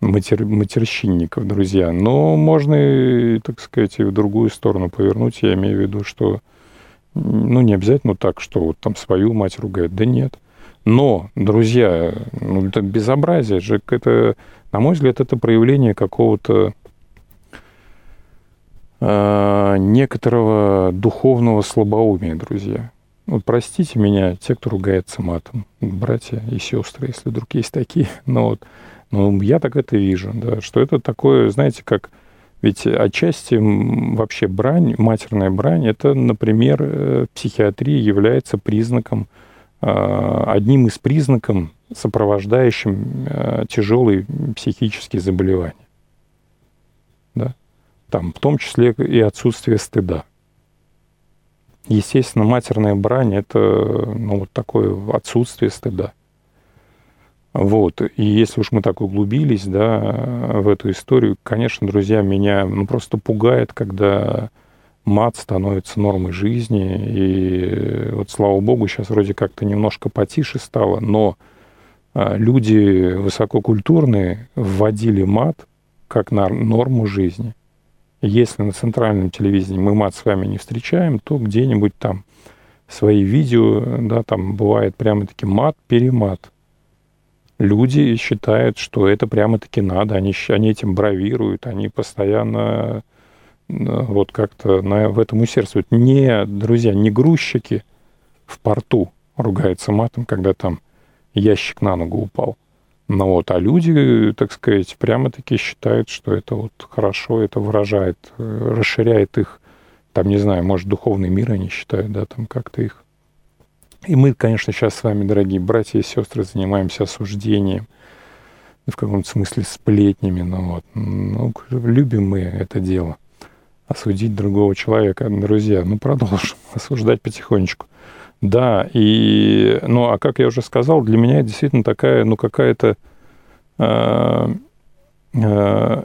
матер, матерщинников, друзья. Но можно, так сказать, и в другую сторону повернуть. Я имею в виду, что ну, не обязательно так, что вот там свою мать ругает. Да нет. Но, друзья, ну, это безобразие же, это, на мой взгляд, это проявление какого-то э, некоторого духовного слабоумия, друзья. Вот простите меня, те, кто ругается матом, братья и сестры, если вдруг есть такие, но вот Ну, я так это вижу, да, что это такое, знаете, как... Ведь отчасти вообще брань, матерная брань, это, например, э, психиатрия является признаком, э, одним из признаков, сопровождающим э, тяжелые психические заболевания. Да? Там, в том числе и отсутствие стыда. Естественно, матерная брань – это ну, вот такое отсутствие стыда. Вот. И если уж мы так углубились, да, в эту историю, конечно, друзья, меня ну, просто пугает, когда мат становится нормой жизни. И вот, слава богу, сейчас вроде как-то немножко потише стало, но а, люди высококультурные вводили мат как на норму жизни. Если на центральном телевидении мы мат с вами не встречаем, то где-нибудь там свои видео, да, там бывает прямо-таки мат-перемат люди считают, что это прямо-таки надо, они, они этим бравируют, они постоянно вот как-то на, в этом усердствуют. Не, друзья, не грузчики в порту ругаются матом, когда там ящик на ногу упал. Ну вот, а люди, так сказать, прямо-таки считают, что это вот хорошо, это выражает, расширяет их, там, не знаю, может, духовный мир они считают, да, там как-то их и мы, конечно, сейчас с вами, дорогие братья и сестры, занимаемся осуждением, в каком-то смысле сплетнями, но вот, ну, любим мы это дело. Осудить другого человека, друзья, ну, продолжим осуждать потихонечку. Да, и, ну, а как я уже сказал, для меня это действительно такая, ну, какая-то... Э, э,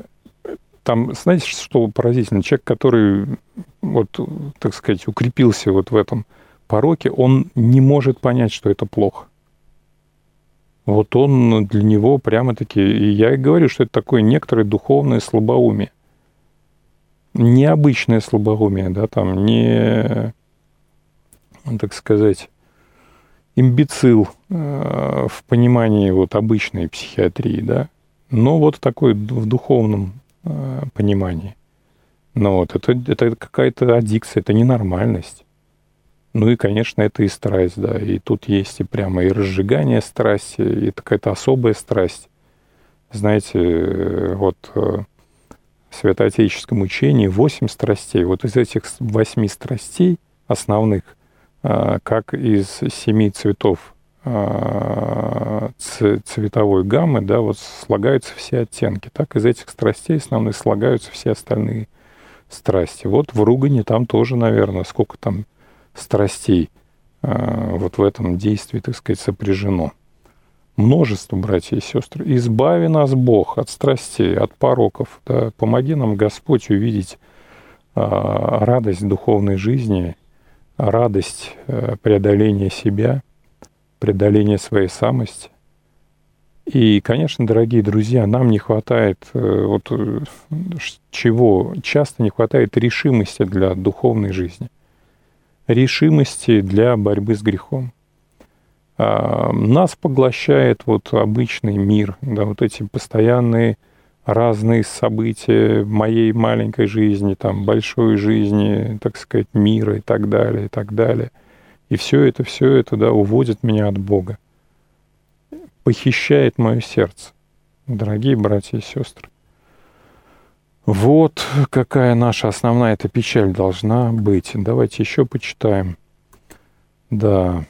там, знаете, что поразительно? Человек, который, вот, так сказать, укрепился вот в этом пороке, он не может понять, что это плохо. Вот он для него прямо-таки, и я и говорю, что это такое некоторое духовное слабоумие. Необычное слабоумие, да, там, не, так сказать, имбецил э, в понимании вот обычной психиатрии, да, но вот такой в духовном э, понимании. Но вот это, это какая-то аддикция, это ненормальность. Ну и, конечно, это и страсть, да. И тут есть и прямо и разжигание страсти, и какая-то особая страсть. Знаете, вот э, в святоотеческом учении восемь страстей. Вот из этих восьми страстей основных, как из семи цветов э, цветовой гаммы, да, вот слагаются все оттенки. Так из этих страстей основных слагаются все остальные страсти. Вот в ругане там тоже, наверное, сколько там страстей а, вот в этом действии, так сказать, сопряжено. Множество, братья и сестры. Избави нас, Бог, от страстей, от пороков. Да? Помоги нам, Господь, увидеть а, радость духовной жизни, радость а, преодоления себя, преодоления своей самости. И, конечно, дорогие друзья, нам не хватает э, вот э, чего? Часто не хватает решимости для духовной жизни – решимости для борьбы с грехом. А, нас поглощает вот обычный мир, да, вот эти постоянные разные события моей маленькой жизни, там, большой жизни, так сказать, мира и так далее, и так далее. И все это, все это, да, уводит меня от Бога. Похищает мое сердце. Дорогие братья и сестры. Вот какая наша основная эта печаль должна быть. Давайте еще почитаем. Да.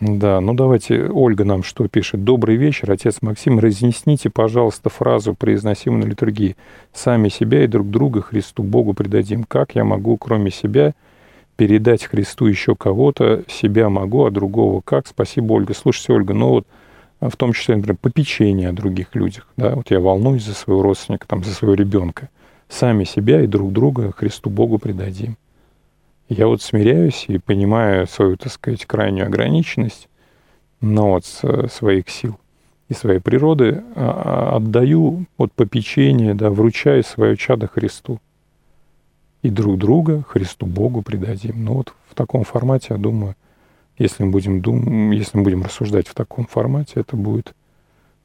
Да, ну давайте, Ольга нам что пишет. Добрый вечер, отец Максим. Разъясните, пожалуйста, фразу, произносимую на литургии. Сами себя и друг друга Христу Богу предадим. Как я могу, кроме себя, передать Христу еще кого-то? Себя могу, а другого как? Спасибо, Ольга. Слушайте, Ольга, ну вот в том числе, например, попечение о других людях. Да? Вот я волнуюсь за своего родственника, там, за своего ребенка. Сами себя и друг друга Христу Богу предадим. Я вот смиряюсь и понимаю свою, так сказать, крайнюю ограниченность, но вот своих сил и своей природы а, а, отдаю от попечения, да, вручаю свое чадо Христу. И друг друга Христу Богу предадим. Ну вот в таком формате, я думаю, если мы будем, дум... если мы будем рассуждать в таком формате, это будет,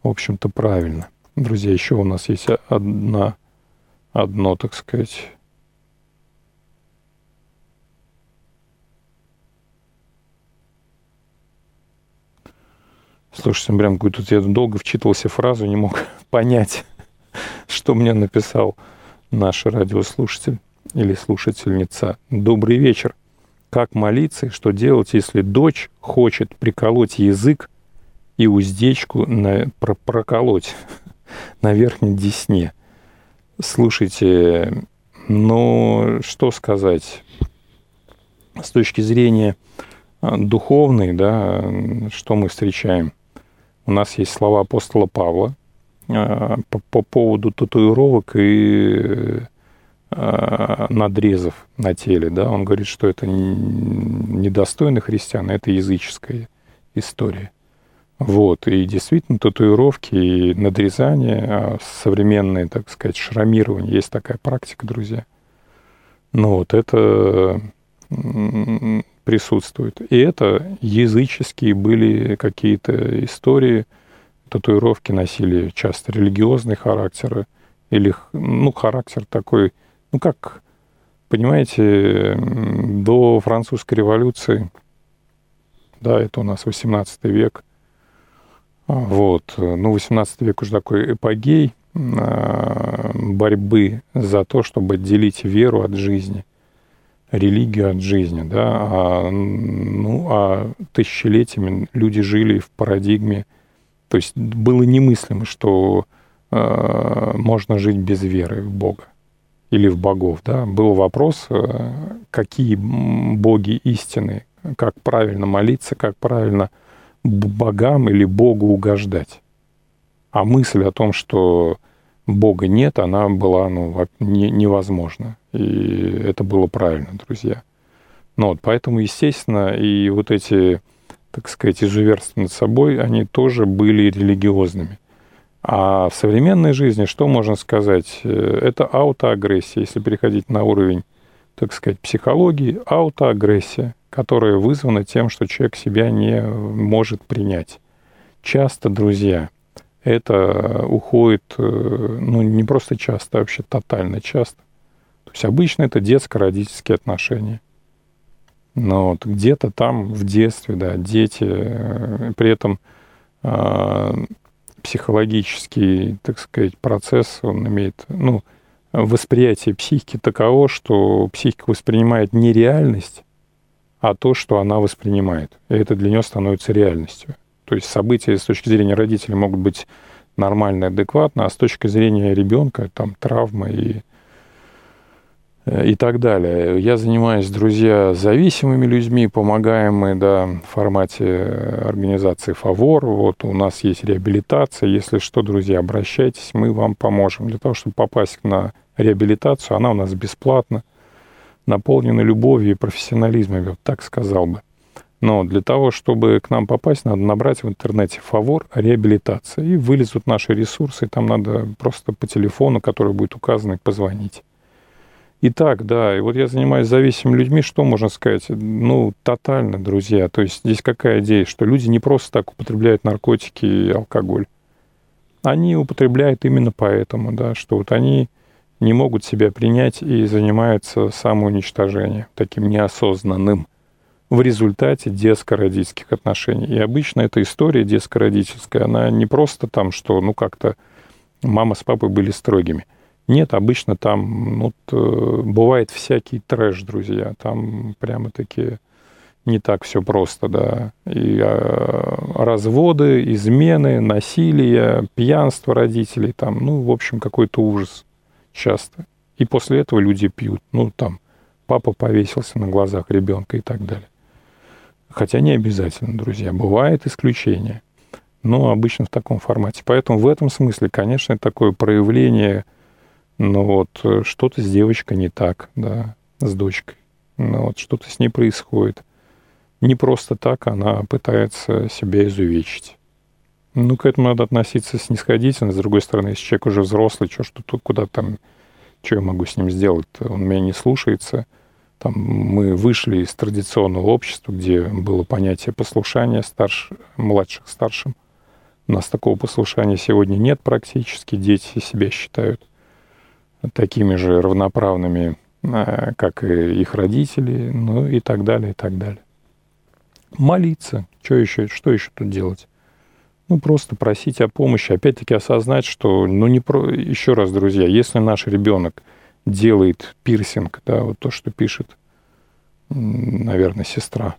в общем-то, правильно. Друзья, еще у нас есть одна, одно, так сказать, Слушайте, прям тут я долго вчитывался фразу, не мог понять, что мне написал наш радиослушатель или слушательница. Добрый вечер. Как молиться и что делать, если дочь хочет приколоть язык и уздечку на, про, проколоть на верхней десне? Слушайте, ну, что сказать? С точки зрения а, духовной, да, что мы встречаем? У нас есть слова апостола Павла а, по, по поводу татуировок и а, надрезов на теле, да, он говорит, что это недостойно христиан, это языческая история. Вот, и действительно татуировки и надрезание, современное, так сказать, шрамирование, есть такая практика, друзья. Ну вот это присутствует. И это языческие были какие-то истории, татуировки носили часто религиозный характер, или, ну, характер такой, ну, как, понимаете, до французской революции, да, это у нас 18 век, вот, ну, 18 век уже такой эпогей а, борьбы за то, чтобы отделить веру от жизни религию от жизни, да, а, ну, а тысячелетиями люди жили в парадигме, то есть было немыслимо, что э, можно жить без веры в Бога или в богов, да. Был вопрос, э, какие боги истины, как правильно молиться, как правильно богам или Богу угождать. А мысль о том, что Бога нет, она была ну, не, невозможна. И это было правильно, друзья. Ну, вот, поэтому, естественно, и вот эти, так сказать, изуверства над собой, они тоже были религиозными. А в современной жизни что можно сказать? Это аутоагрессия, если переходить на уровень, так сказать, психологии, аутоагрессия, которая вызвана тем, что человек себя не может принять. Часто, друзья, это уходит, э, ну, не просто часто, а вообще тотально часто. То есть обычно это детско-родительские отношения. Но вот где-то там в детстве, да, дети, э, при этом э, психологический, так сказать, процесс, он имеет, ну, восприятие психики таково, что психика воспринимает не реальность, а то, что она воспринимает. И это для нее становится реальностью. То есть события с точки зрения родителей могут быть нормально, адекватно, а с точки зрения ребенка там травма и э, и так далее. Я занимаюсь, друзья, зависимыми людьми, помогаем мы, да, в формате организации «Фавор». Вот у нас есть реабилитация. Если что, друзья, обращайтесь, мы вам поможем. Для того, чтобы попасть на реабилитацию, она у нас бесплатна, наполнена любовью и профессионализмом, я вот так сказал бы. Но для того, чтобы к нам попасть, надо набрать в интернете «Фавор реабилитация». И вылезут наши ресурсы, и там надо просто по телефону, который будет указан, позвонить. Итак, да, и вот я занимаюсь зависимыми людьми, что можно сказать? Ну, тотально, друзья. То есть здесь какая идея, что люди не просто так употребляют наркотики и алкоголь. Они употребляют именно поэтому, да, что вот они не могут себя принять и занимаются самоуничтожением, таким неосознанным в результате детско-родительских отношений. И обычно эта история детско-родительская, она не просто там, что, ну, как-то мама с папой были строгими. Нет, обычно там ну, вот, бывает всякий трэш, друзья. Там прямо-таки не так все просто, да. И а, разводы, измены, насилие, пьянство родителей, там, ну, в общем, какой-то ужас часто. И после этого люди пьют. Ну, там, папа повесился на глазах ребенка и так далее. Хотя не обязательно, друзья, бывает исключение. Но обычно в таком формате. Поэтому в этом смысле, конечно, такое проявление, ну вот, что-то с девочкой не так, да, с дочкой. Ну вот, что-то с ней происходит. Не просто так она пытается себя изувечить. Ну, к этому надо относиться снисходительно. С другой стороны, если человек уже взрослый, что, что тут, куда там, что я могу с ним сделать? Он меня не слушается – там мы вышли из традиционного общества, где было понятие послушания старш... младших старшим. У нас такого послушания сегодня нет практически. Дети себя считают такими же равноправными, э, как и их родители, ну и так далее, и так далее. Молиться. Что еще, что еще тут делать? ну, просто просить о помощи, опять-таки осознать, что, ну, не про... Еще раз, друзья, если наш ребенок делает пирсинг, да, вот то, что пишет, наверное, сестра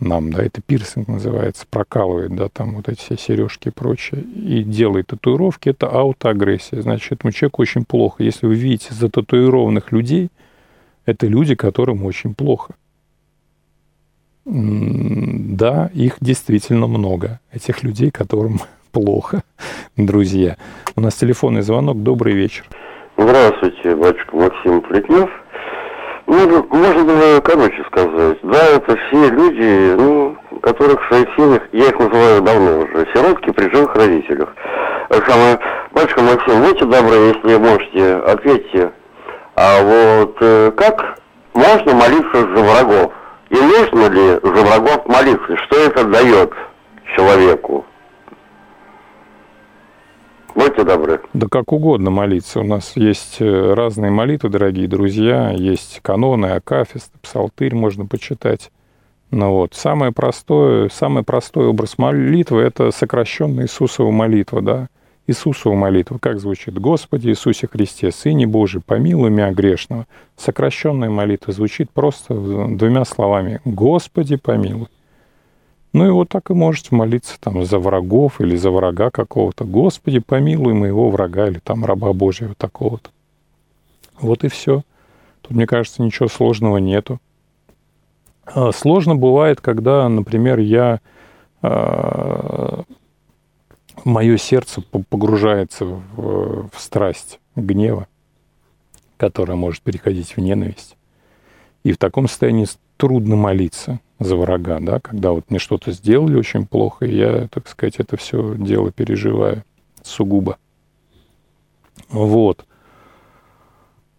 нам, да, это пирсинг называется, прокалывает, да, там вот эти все сережки и прочее, и делает татуировки, это аутоагрессия. Значит, этому человеку очень плохо. Если вы видите зататуированных людей, это люди, которым очень плохо. Да, их действительно много, этих людей, которым плохо, друзья. У нас телефонный звонок. Добрый вечер. Здравствуйте, батюшка Максим Плетнев. Ну, можно было короче сказать. Да, это все люди, ну, которых в своих семьях, я их называю давно уже, сиротки при живых родителях. Самое, батюшка Максим, будьте добры, если можете, ответьте, а вот э, как можно молиться за врагов? И нужно ли за врагов молиться? Что это дает человеку? Будьте добры. Да как угодно молиться. У нас есть э, разные молитвы, дорогие друзья. Есть каноны, акафист, псалтырь можно почитать. Ну вот. Самое простое, самый простой образ молитвы – это сокращенная Иисусова молитва, да. Иисусова молитва, как звучит? «Господи Иисусе Христе, Сыне Божий, помилуй меня грешного». Сокращенная молитва звучит просто двумя словами «Господи, помилуй». Ну и вот так и можете молиться там за врагов или за врага какого-то. «Господи, помилуй моего врага» или там раба Божьего такого-то. Вот и все. Тут, мне кажется, ничего сложного нету. А сложно бывает, когда, например, я а, мое сердце погружается в, в страсть гнева, которая может переходить в ненависть. И в таком состоянии трудно молиться за врага, да, когда вот мне что-то сделали очень плохо, и я, так сказать, это все дело переживаю сугубо. Вот.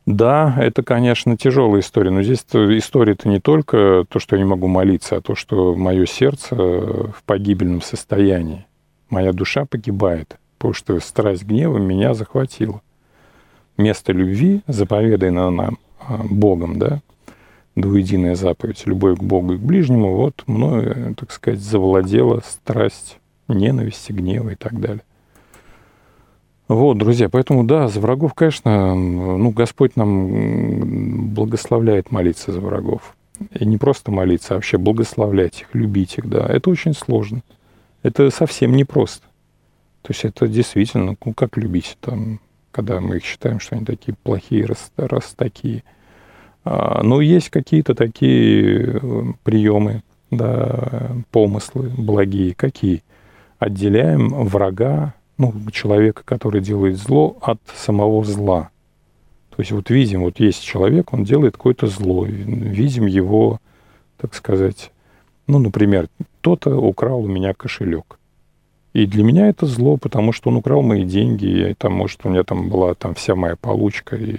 Да, это, конечно, тяжелая история, но здесь история-то не только то, что я не могу молиться, а то, что мое сердце в погибельном состоянии моя душа погибает, потому что страсть гнева меня захватила. Место любви, заповеданное нам а, Богом, да, двуединая заповедь, любовь к Богу и к ближнему, вот мною, так сказать, завладела страсть ненависти, гнева и так далее. Вот, друзья, поэтому, да, за врагов, конечно, ну, Господь нам благословляет молиться за врагов. И не просто молиться, а вообще благословлять их, любить их, да. Это очень сложно. Это совсем непросто. То есть это действительно, ну как любить там, когда мы их считаем, что они такие плохие, раз, раз такие. А, но есть какие-то такие э, приемы, да, помыслы благие. Какие? Отделяем врага, ну, человека, который делает зло, от самого зла. То есть вот видим, вот есть человек, он делает какое-то зло, видим его, так сказать, ну, например, кто-то украл у меня кошелек. И для меня это зло, потому что он украл мои деньги, и там, может, у меня там была там вся моя получка, и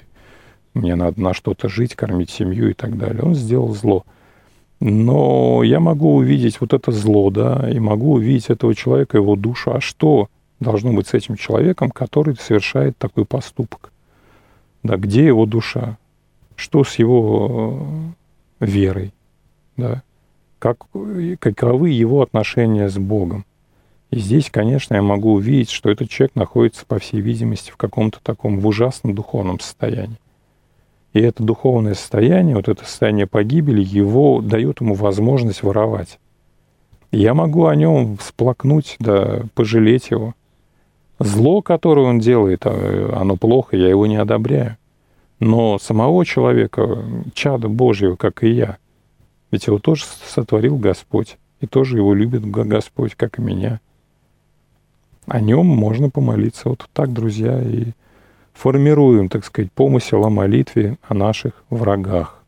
мне надо на что-то жить, кормить семью и так далее. Он сделал зло. Но я могу увидеть вот это зло, да, и могу увидеть этого человека, его душу. А что должно быть с этим человеком, который совершает такой поступок? Да, где его душа? Что с его э, верой? Да? как, каковы его отношения с Богом. И здесь, конечно, я могу увидеть, что этот человек находится, по всей видимости, в каком-то таком в ужасном духовном состоянии. И это духовное состояние, вот это состояние погибели, его дает ему возможность воровать. Я могу о нем всплакнуть, да, пожалеть его. Зло, которое он делает, а, оно плохо, я его не одобряю. Но самого человека, чада Божьего, как и я – ведь его тоже сотворил Господь, и тоже его любит Господь, как и меня. О нем можно помолиться. Вот так, друзья, и формируем, так сказать, помысел о молитве о наших врагах.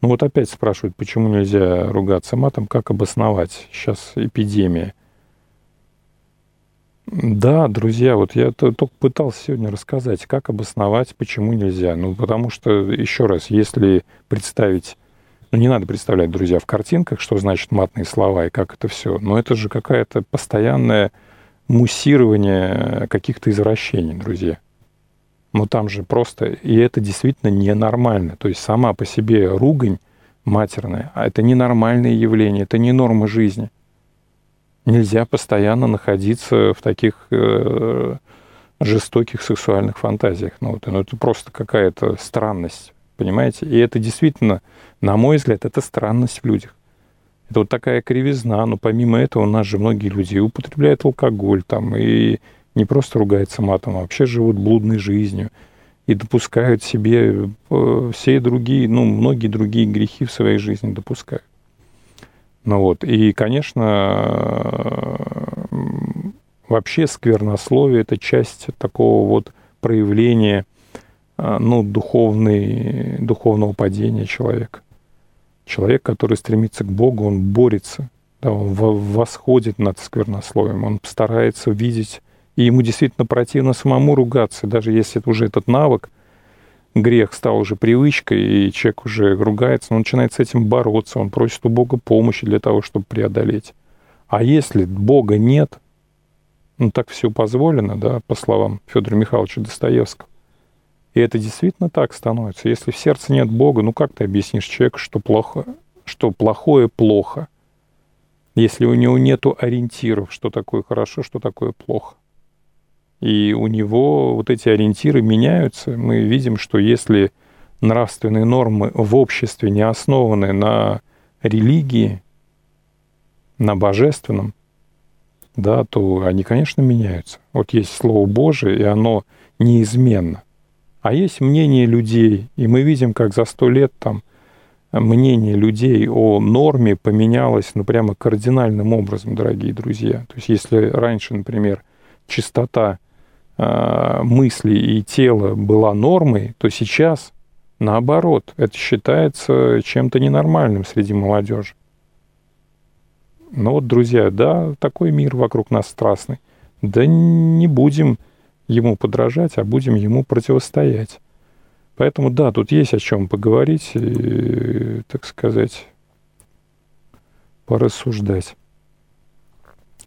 Ну вот опять спрашивают, почему нельзя ругаться матом, как обосновать? Сейчас эпидемия. Да, друзья, вот я только пытался сегодня рассказать, как обосновать, почему нельзя. Ну, потому что, еще раз, если представить, ну, не надо представлять, друзья, в картинках, что значит матные слова и как это все, но это же какая-то постоянное муссирование каких-то извращений, друзья. Но там же просто, и это действительно ненормально. То есть сама по себе ругань матерное. А это ненормальное явление, это не норма жизни. Нельзя постоянно находиться в таких э, жестоких сексуальных фантазиях. Ну, вот, ну, это просто какая-то странность, понимаете? И это действительно, на мой взгляд, это странность в людях. Это вот такая кривизна, но помимо этого у нас же многие люди употребляют алкоголь там, и не просто ругаются матом, а вообще живут блудной жизнью и допускают себе э, все другие, ну, многие другие грехи в своей жизни допускают. Ну вот, и, конечно, вообще сквернословие – это часть такого вот проявления, э, ну, духовной, духовного падения человека. Человек, который стремится к Богу, он борется, да, он восходит над сквернословием, он старается видеть и ему действительно противно самому ругаться, даже если уже этот навык, грех стал уже привычкой, и человек уже ругается, он начинает с этим бороться, он просит у Бога помощи для того, чтобы преодолеть. А если Бога нет, ну так все позволено, да, по словам Федора Михайловича Достоевского. И это действительно так становится. Если в сердце нет Бога, ну как ты объяснишь человеку, что плохо, что плохое плохо, если у него нет ориентиров, что такое хорошо, что такое плохо. И у него вот эти ориентиры меняются. Мы видим, что если нравственные нормы в обществе не основаны на религии, на божественном, да, то они, конечно, меняются. Вот есть Слово Божие, и оно неизменно. А есть мнение людей, и мы видим, как за сто лет там мнение людей о норме поменялось, ну, прямо кардинальным образом, дорогие друзья. То есть если раньше, например, чистота Э, мысли и тела была нормой, то сейчас наоборот, это считается чем-то ненормальным среди молодежи. Ну вот, друзья, да, такой мир вокруг нас страстный. Да не будем ему подражать, а будем ему противостоять. Поэтому да, тут есть о чем поговорить и, так сказать, порассуждать.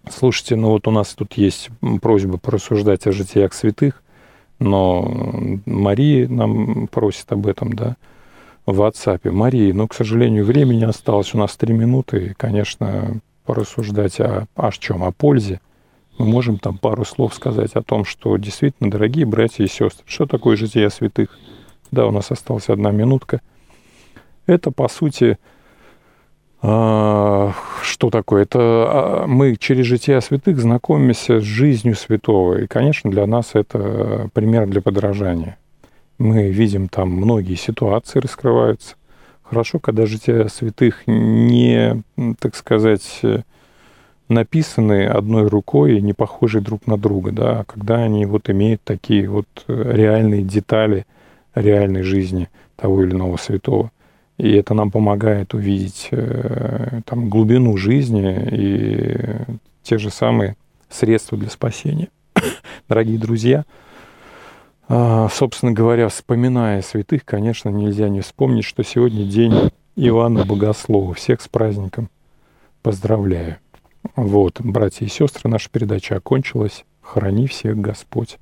Слушайте, ну вот у нас тут есть просьба порассуждать о житиях святых, но Мария нам просит об этом, да, в WhatsApp. Мария, ну, к сожалению, времени осталось у нас три минуты, и, конечно, порассуждать о, о чем, о пользе. Мы можем там пару слов сказать о том, что действительно, дорогие братья и сестры, что такое жития святых? Да, у нас осталась одна минутка. Это, по сути, а, что такое? Это а, мы через жития святых знакомимся с жизнью святого. И, конечно, для нас это пример для подражания. Мы видим там многие ситуации раскрываются. Хорошо, когда жития святых не, так сказать, написаны одной рукой и не похожи друг на друга, да, а когда они вот имеют такие вот реальные детали реальной жизни того или иного святого. И это нам помогает увидеть э, там, глубину жизни и те же самые средства для спасения. Дорогие друзья, а, собственно говоря, вспоминая святых, конечно, нельзя не вспомнить, что сегодня день Иоанна Богослова. Всех с праздником поздравляю. Вот, братья и сестры, наша передача окончилась. Храни всех Господь.